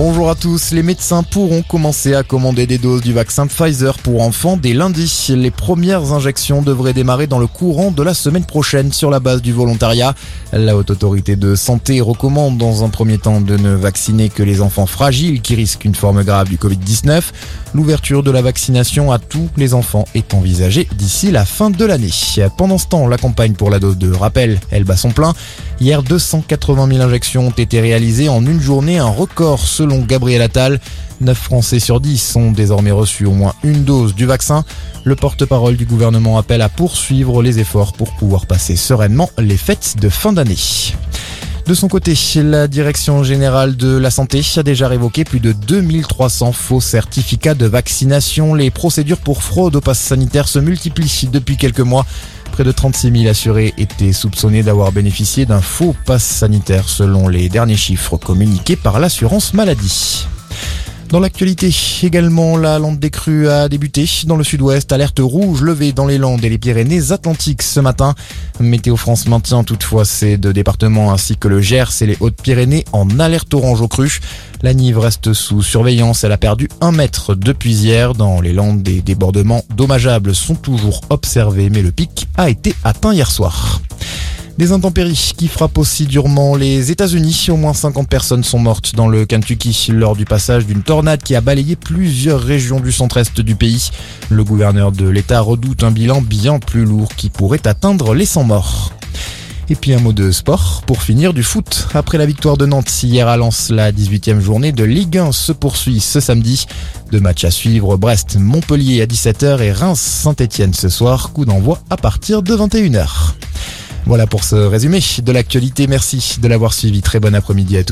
Bonjour à tous, les médecins pourront commencer à commander des doses du vaccin Pfizer pour enfants dès lundi. Les premières injections devraient démarrer dans le courant de la semaine prochaine sur la base du volontariat. La haute autorité de santé recommande dans un premier temps de ne vacciner que les enfants fragiles qui risquent une forme grave du Covid-19. L'ouverture de la vaccination à tous les enfants est envisagée d'ici la fin de l'année. Pendant ce temps, la campagne pour la dose de rappel, elle bat son plein. Hier, 280 000 injections ont été réalisées en une journée, un record selon Gabriel Attal. 9 Français sur 10 ont désormais reçu au moins une dose du vaccin. Le porte-parole du gouvernement appelle à poursuivre les efforts pour pouvoir passer sereinement les fêtes de fin d'année. De son côté, la Direction générale de la santé a déjà révoqué plus de 2300 faux certificats de vaccination. Les procédures pour fraude au pass sanitaire se multiplient depuis quelques mois. Près de 36 000 assurés étaient soupçonnés d'avoir bénéficié d'un faux pass sanitaire selon les derniers chiffres communiqués par l'assurance maladie. Dans l'actualité, également, la lande des crues a débuté dans le sud-ouest. Alerte rouge levée dans les Landes et les Pyrénées-Atlantiques ce matin. Météo France maintient toutefois ces deux départements ainsi que le Gers et les Hautes-Pyrénées en alerte orange aux crues. La Nive reste sous surveillance. Elle a perdu un mètre depuis hier. Dans les Landes, des débordements dommageables sont toujours observés, mais le pic a été atteint hier soir. Des intempéries qui frappent aussi durement les États-Unis. Au moins 50 personnes sont mortes dans le Kentucky lors du passage d'une tornade qui a balayé plusieurs régions du centre-est du pays. Le gouverneur de l'État redoute un bilan bien plus lourd qui pourrait atteindre les 100 morts. Et puis un mot de sport pour finir du foot. Après la victoire de Nantes hier à Lens, la 18e journée de Ligue 1 se poursuit ce samedi. Deux matchs à suivre, Brest-Montpellier à 17h et Reims-Saint-Etienne ce soir. Coup d'envoi à partir de 21h. Voilà pour ce résumé de l'actualité. Merci de l'avoir suivi. Très bon après-midi à tous.